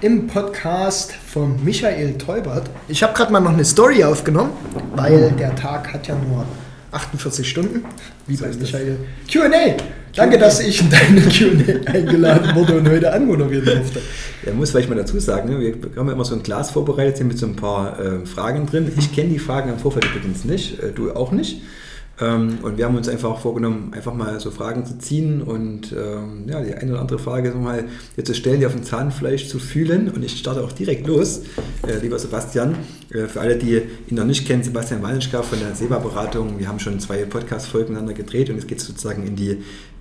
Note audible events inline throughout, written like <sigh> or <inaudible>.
im Podcast von Michael Teubert. Ich habe gerade mal noch eine Story aufgenommen, weil der Tag hat ja nur 48 Stunden, wie bei Michael. QA! Danke, dass ich in deine QA eingeladen wurde und heute anmoderieren durfte. Ja, muss vielleicht mal dazu sagen, ne? wir haben ja immer so ein Glas vorbereitet hier mit so ein paar äh, Fragen drin. Ich kenne die Fragen im Vorfeld übrigens nicht, äh, du auch nicht. Ähm, und wir haben uns einfach vorgenommen, einfach mal so Fragen zu ziehen und ähm, ja, die eine oder andere Frage mal jetzt zu stellen, die auf dem Zahnfleisch zu fühlen. Und ich starte auch direkt los, äh, lieber Sebastian. Äh, für alle, die ihn noch nicht kennen, Sebastian Wallenschka von der SEBA-Beratung. Wir haben schon zwei Podcast-Folgen miteinander gedreht und jetzt geht es sozusagen in die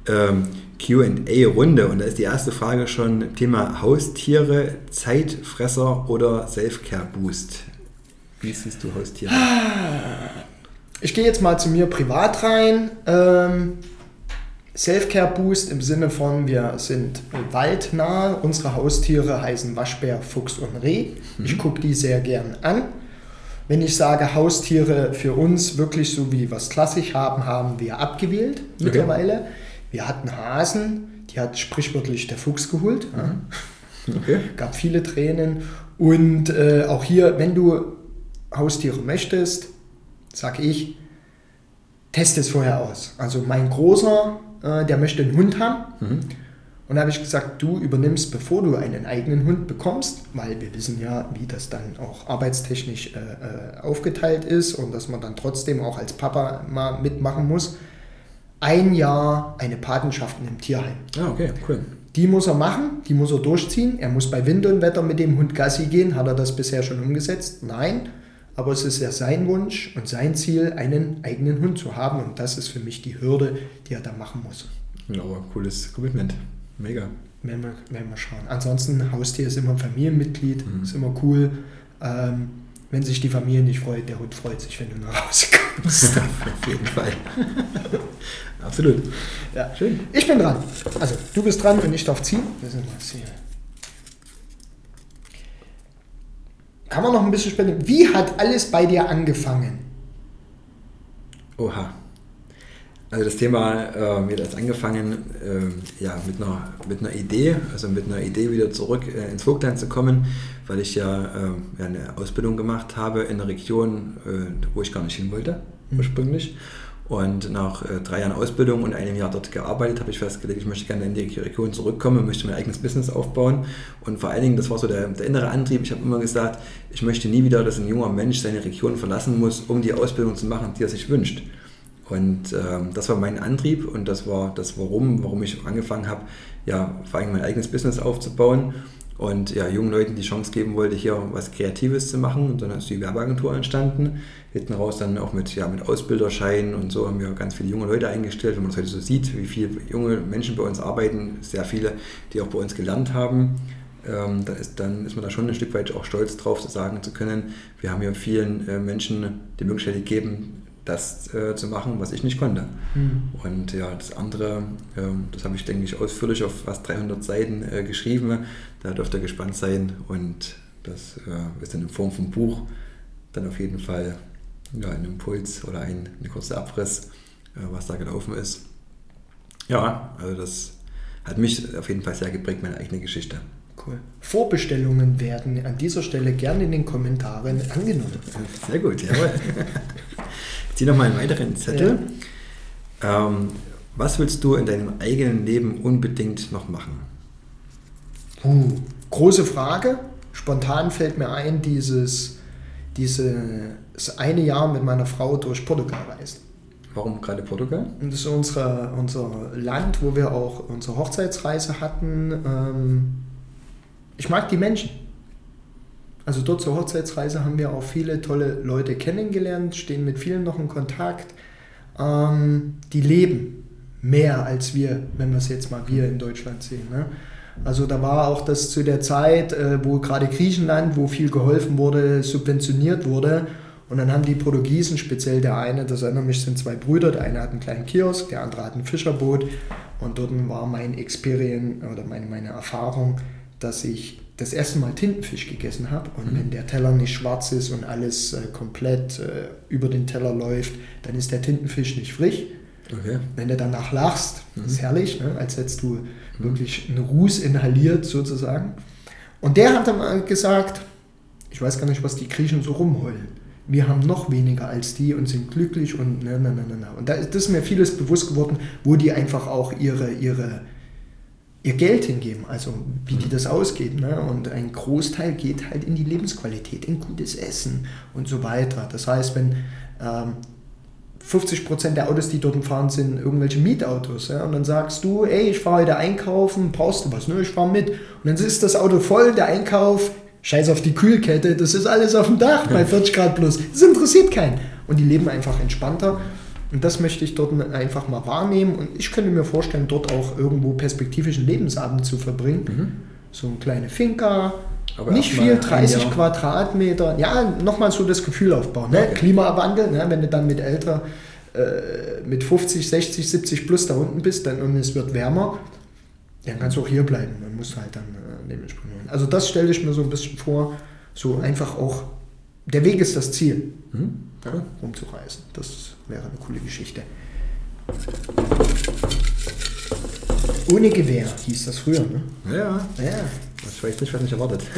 ähm, QA-Runde. Und da ist die erste Frage schon Thema Haustiere, Zeitfresser oder Self-Care-Boost. Wie siehst du Haustiere? Ich gehe jetzt mal zu mir privat rein. Ähm, Self-Care Boost im Sinne von, wir sind waldnah. Unsere Haustiere heißen Waschbär, Fuchs und Reh. Ich Mhm. gucke die sehr gern an. Wenn ich sage Haustiere für uns wirklich so wie es klassisch haben, haben wir abgewählt mittlerweile. Wir hatten Hasen, die hat sprichwörtlich der Fuchs geholt. Ja. <laughs> Okay. Gab viele Tränen. Und äh, auch hier, wenn du Haustiere möchtest, sage ich, teste es vorher aus. Also mein Großer, äh, der möchte einen Hund haben. Mhm. Und da habe ich gesagt, du übernimmst, bevor du einen eigenen Hund bekommst, weil wir wissen ja, wie das dann auch arbeitstechnisch äh, äh, aufgeteilt ist und dass man dann trotzdem auch als Papa mal mitmachen muss, ein Jahr eine Patenschaft in einem Tierheim. Ah, okay, cool. Die muss er machen, die muss er durchziehen. Er muss bei Wind und Wetter mit dem Hund Gassi gehen. Hat er das bisher schon umgesetzt? Nein. Aber es ist ja sein Wunsch und sein Ziel, einen eigenen Hund zu haben. Und das ist für mich die Hürde, die er da machen muss. Ja, aber cooles Commitment. Mega. Werden wir, werden wir schauen. Ansonsten, Haustier ist immer ein Familienmitglied, Mhm. ist immer cool. Ähm, wenn sich die Familie nicht freut, der Hund freut sich, wenn du nach Hause kommst. <laughs> Auf jeden Fall. <laughs> Absolut. ja. Schön. Ich bin dran. Also, du bist dran und ich darf ziehen. Wir sind was hier. Kann man noch ein bisschen spenden? Wie hat alles bei dir angefangen? Oha. Also das Thema, äh, hat das angefangen, äh, ja, mit einer, mit einer Idee, also mit einer Idee wieder zurück äh, ins Vogtland zu kommen, weil ich ja, äh, eine Ausbildung gemacht habe in einer Region, äh, wo ich gar nicht hin wollte, ursprünglich. Und nach äh, drei Jahren Ausbildung und einem Jahr dort gearbeitet, habe ich festgelegt, ich möchte gerne in die Region zurückkommen, möchte mein eigenes Business aufbauen. Und vor allen Dingen, das war so der, der innere Antrieb, ich habe immer gesagt, ich möchte nie wieder, dass ein junger Mensch seine Region verlassen muss, um die Ausbildung zu machen, die er sich wünscht. Und ähm, das war mein Antrieb und das war das Warum, warum ich angefangen habe, ja, vor allem mein eigenes Business aufzubauen und ja, jungen Leuten die Chance geben wollte, hier was Kreatives zu machen. Und dann ist die Werbeagentur entstanden. Hinten raus dann auch mit, ja, mit Ausbilderscheinen und so haben wir ganz viele junge Leute eingestellt. Wenn man das heute so sieht, wie viele junge Menschen bei uns arbeiten, sehr viele, die auch bei uns gelernt haben. Ähm, da ist, dann ist man da schon ein Stück weit auch stolz drauf, sagen zu können, wir haben hier vielen äh, Menschen die Möglichkeit gegeben, das äh, zu machen, was ich nicht konnte. Und ja, das andere, ähm, das habe ich, denke ich, ausführlich auf fast 300 Seiten äh, geschrieben. Da dürft ihr gespannt sein. Und das äh, ist dann in Form von Buch dann auf jeden Fall ja, ein Impuls oder ein, ein kurzer Abriss, äh, was da gelaufen ist. Ja, also das hat mich auf jeden Fall sehr geprägt, meine eigene Geschichte. Cool. Vorbestellungen werden an dieser Stelle gerne in den Kommentaren angenommen. Sehr gut, jawohl. <laughs> Ich ziehe nochmal einen weiteren Zettel. Ähm, was willst du in deinem eigenen Leben unbedingt noch machen? Uh, große Frage. Spontan fällt mir ein, dieses, dieses eine Jahr mit meiner Frau durch Portugal reisen. Warum gerade Portugal? Das ist unsere, unser Land, wo wir auch unsere Hochzeitsreise hatten. Ähm, ich mag die Menschen. Also dort zur Hochzeitsreise haben wir auch viele tolle Leute kennengelernt, stehen mit vielen noch in Kontakt. Ähm, die leben mehr als wir, wenn wir es jetzt mal wir in Deutschland sehen. Ne? Also da war auch das zu der Zeit, äh, wo gerade Griechenland, wo viel geholfen wurde, subventioniert wurde. Und dann haben die Portugiesen, speziell der eine, das erinnert mich, sind zwei Brüder, der eine hat einen kleinen Kiosk, der andere hat ein Fischerboot. Und dort war mein Experience oder meine, meine Erfahrung, dass ich das erste Mal Tintenfisch gegessen habe. Und mhm. wenn der Teller nicht schwarz ist und alles äh, komplett äh, über den Teller läuft, dann ist der Tintenfisch nicht frisch. Okay. Wenn du danach lachst, mhm. ist herrlich, ne? als hättest du mhm. wirklich einen Ruß inhaliert sozusagen. Und der hat dann gesagt, ich weiß gar nicht, was die Griechen so rumheulen. Wir haben noch weniger als die und sind glücklich und na, na, na, na. Und da ist, das ist mir vieles bewusst geworden, wo die einfach auch ihre, ihre, ihr Geld hingeben, also wie die mhm. das ausgeben. Ne? Und ein Großteil geht halt in die Lebensqualität, in gutes Essen und so weiter. Das heißt, wenn ähm, 50 Prozent der Autos, die dort fahren, sind irgendwelche Mietautos. Ja? Und dann sagst du, ey, ich fahre heute einkaufen, brauchst du was? Ne, ich fahre mit. Und dann ist das Auto voll, der Einkauf, scheiß auf die Kühlkette, das ist alles auf dem Dach bei 40 Grad plus. Das interessiert keinen. Und die leben einfach entspannter. Und das möchte ich dort einfach mal wahrnehmen. Und ich könnte mir vorstellen, dort auch irgendwo perspektivischen Lebensabend zu verbringen. Mhm. So eine kleine Finca, aber nicht viel, 30 Quadratmeter. Ja, nochmal so das Gefühl aufbauen. Ne? Okay. Klimawandel, ne? wenn du dann mit älter, äh, mit 50, 60, 70 plus da unten bist dann, und es wird wärmer, dann kannst du auch hier bleiben. Dann musst du halt dann äh, dementsprechend. Also das stelle ich mir so ein bisschen vor, so einfach auch, der Weg ist das Ziel, mhm. ja, rumzureisen. Das wäre eine coole Geschichte. Ohne Gewehr hieß das früher, ne? Ja. Ja. Das weiß nicht, was mich erwartet. <laughs>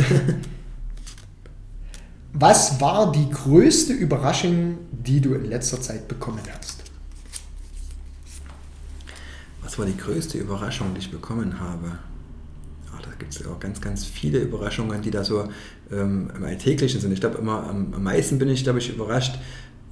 Was war die größte Überraschung, die du in letzter Zeit bekommen hast? Was war die größte Überraschung, die ich bekommen habe? Da gibt es auch ganz, ganz viele Überraschungen, die da so ähm, im Alltäglichen sind. Ich glaube, immer am, am meisten bin ich, glaube ich, überrascht,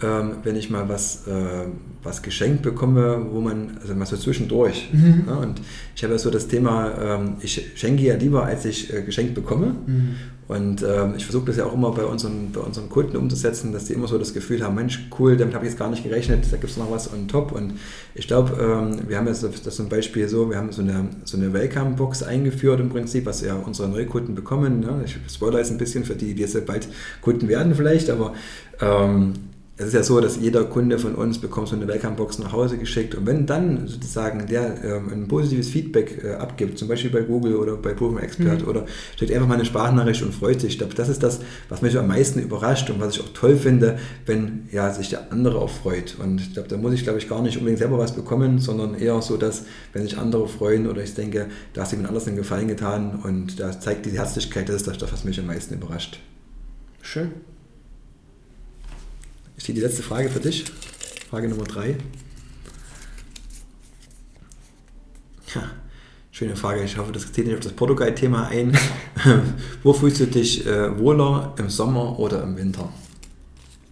ähm, wenn ich mal was, äh, was geschenkt bekomme, wo man, also mal so zwischendurch. Mhm. Ja, und ich habe ja so das Thema, ähm, ich schenke ja lieber, als ich äh, geschenkt bekomme. Mhm. Und ähm, ich versuche das ja auch immer bei unseren, bei unseren Kunden umzusetzen, dass die immer so das Gefühl haben, Mensch, cool, damit habe ich jetzt gar nicht gerechnet, da gibt es noch was on top. Und ich glaube, ähm, wir haben jetzt das zum Beispiel so, wir haben so eine, so eine Welcome-Box eingeführt im Prinzip, was ja unsere Neukunden bekommen. Ne? Ich spoilere jetzt ein bisschen für die, die jetzt bald Kunden werden vielleicht, aber ähm, es ist ja so, dass jeder Kunde von uns bekommt so eine Welcome-Box nach Hause geschickt und wenn dann sozusagen der ähm, ein positives Feedback äh, abgibt, zum Beispiel bei Google oder bei Proven Expert mhm. oder schickt einfach mal eine Sprachnachricht und freut sich. Ich glaube, das ist das, was mich am meisten überrascht und was ich auch toll finde, wenn ja, sich der andere auch freut. Und ich glaube, da muss ich, glaube ich, gar nicht unbedingt selber was bekommen, sondern eher so, dass, wenn sich andere freuen oder ich denke, da hast du jemand anders einen Gefallen getan und da zeigt die Herzlichkeit, das ist das, was mich am meisten überrascht. Schön. Steht die letzte Frage für dich. Frage Nummer drei. Ja, schöne Frage. Ich hoffe, das zählt nicht auf das Portugal-Thema ein. <laughs> Wo fühlst du dich äh, wohler, im Sommer oder im Winter?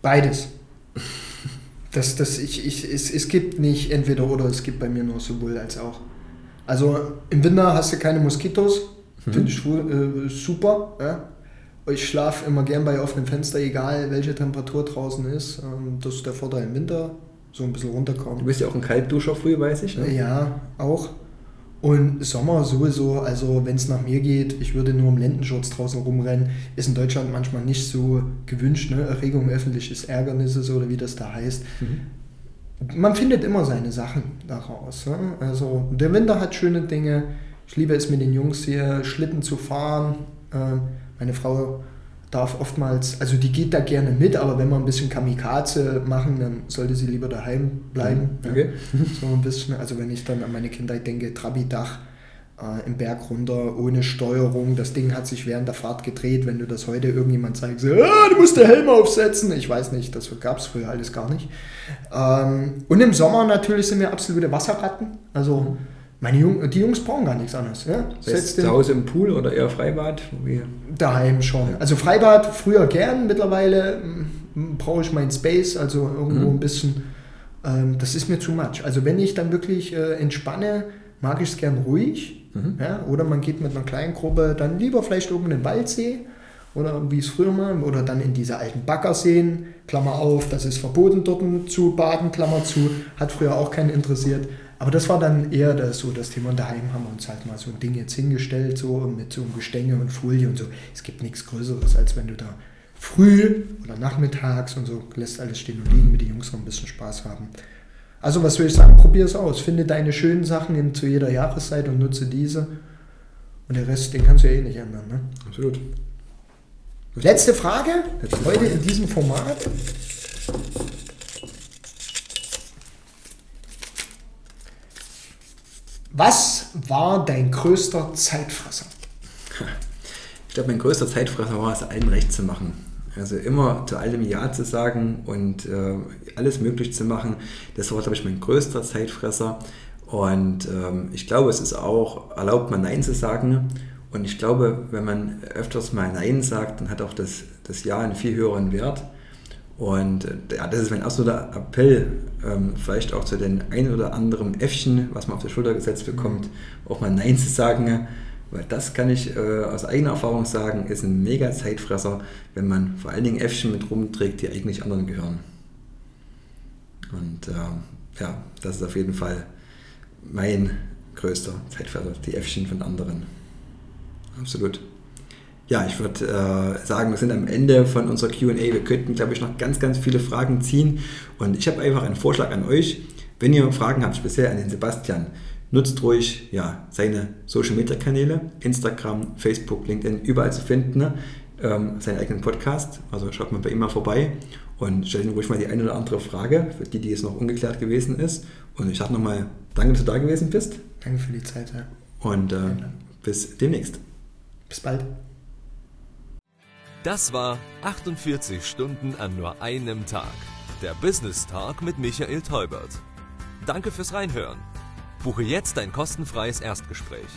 Beides. Das, das, ich, ich, es, es gibt nicht entweder oder, es gibt bei mir nur sowohl als auch. Also im Winter hast du keine Moskitos, mhm. finde ich äh, super. Ja? Ich schlafe immer gern bei offenem Fenster, egal welche Temperatur draußen ist. Ähm, das ist der Vorteil im Winter, so ein bisschen runterkommen. Du bist ja auch ein Kaltduscher früh, weiß ich. Ne? Ja, auch. Und Sommer sowieso, also wenn es nach mir geht, ich würde nur im Lendenschurz draußen rumrennen, ist in Deutschland manchmal nicht so gewünscht, ne? Erregung öffentliches Ärgernisses oder wie das da heißt. Mhm. Man findet immer seine Sachen daraus. Ne? Also der Winter hat schöne Dinge. Ich liebe es mit den Jungs hier Schlitten zu fahren. Ähm, meine Frau darf oftmals, also die geht da gerne mit, aber wenn wir ein bisschen Kamikaze machen, dann sollte sie lieber daheim bleiben. Mhm. Okay. Ja. So ein bisschen, also wenn ich dann an meine Kindheit denke, Trabi-Dach äh, im Berg runter, ohne Steuerung, das Ding hat sich während der Fahrt gedreht, wenn du das heute irgendjemand zeigst, so, ah, du musst den Helm aufsetzen. Ich weiß nicht, das gab es früher alles gar nicht. Ähm, und im Sommer natürlich sind wir absolute Wasserratten, also mhm meine Jung, die Jungs brauchen gar nichts anderes. Ja? Heißt, zu Hause im Pool oder eher Freibad? Wie? Daheim schon. Also Freibad früher gern, mittlerweile hm, brauche ich meinen Space, also irgendwo mhm. ein bisschen. Ähm, das ist mir zu much. Also wenn ich dann wirklich äh, entspanne, mag ich es gern ruhig. Mhm. Ja? Oder man geht mit einer kleinen Gruppe dann lieber vielleicht irgendeinen Waldsee oder wie es früher mal, oder dann in diese alten Baggerseen, Klammer auf, das ist verboten dort zu baden, Klammer zu, hat früher auch keinen interessiert. Aber das war dann eher das, so das Thema. Und daheim haben wir uns halt mal so ein Ding jetzt hingestellt, so mit so einem Gestänge und Folie und so. Es gibt nichts Größeres, als wenn du da früh oder nachmittags und so lässt alles stehen und liegen, mit den Jungs noch ein bisschen Spaß haben. Also was will ich sagen, probier es aus. Finde deine schönen Sachen in, zu jeder Jahreszeit und nutze diese. Und der Rest, den kannst du ja eh nicht ändern. Ne? Absolut. Letzte Frage, Letzte heute Frage. in diesem Format. Was war dein größter Zeitfresser? Ich glaube, mein größter Zeitfresser war es, allen recht zu machen. Also immer zu allem Ja zu sagen und äh, alles möglich zu machen. Das war, glaube ich, mein größter Zeitfresser. Und ähm, ich glaube, es ist auch erlaubt, mal Nein zu sagen. Und ich glaube, wenn man öfters mal Nein sagt, dann hat auch das, das Ja einen viel höheren Wert. Und äh, ja, das ist mein absoluter Appell, ähm, vielleicht auch zu den ein oder anderen Äffchen, was man auf die Schulter gesetzt bekommt, auch mal Nein zu sagen. Weil das kann ich äh, aus eigener Erfahrung sagen, ist ein mega Zeitfresser, wenn man vor allen Dingen Äffchen mit rumträgt, die eigentlich anderen gehören. Und äh, ja, das ist auf jeden Fall mein größter Zeitfresser, die Äffchen von anderen. Absolut. Ja, ich würde äh, sagen, wir sind am Ende von unserer QA. Wir könnten, glaube ich, noch ganz, ganz viele Fragen ziehen. Und ich habe einfach einen Vorschlag an euch. Wenn ihr Fragen habt, speziell an den Sebastian, nutzt ruhig ja, seine Social Media Kanäle, Instagram, Facebook, LinkedIn, überall zu finden. Ne? Ähm, seinen eigenen Podcast. Also schaut mal bei ihm mal vorbei und stellt ihm ruhig mal die eine oder andere Frage, für die, die jetzt noch ungeklärt gewesen ist. Und ich sage nochmal, danke, dass du da gewesen bist. Danke für die Zeit. Ja. Und äh, bis demnächst. Bis bald. Das war 48 Stunden an nur einem Tag. Der Business Talk mit Michael Teubert. Danke fürs Reinhören. Buche jetzt ein kostenfreies Erstgespräch.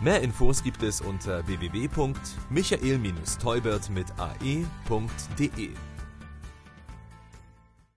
Mehr Infos gibt es unter www.michael-teubert mit ae.de.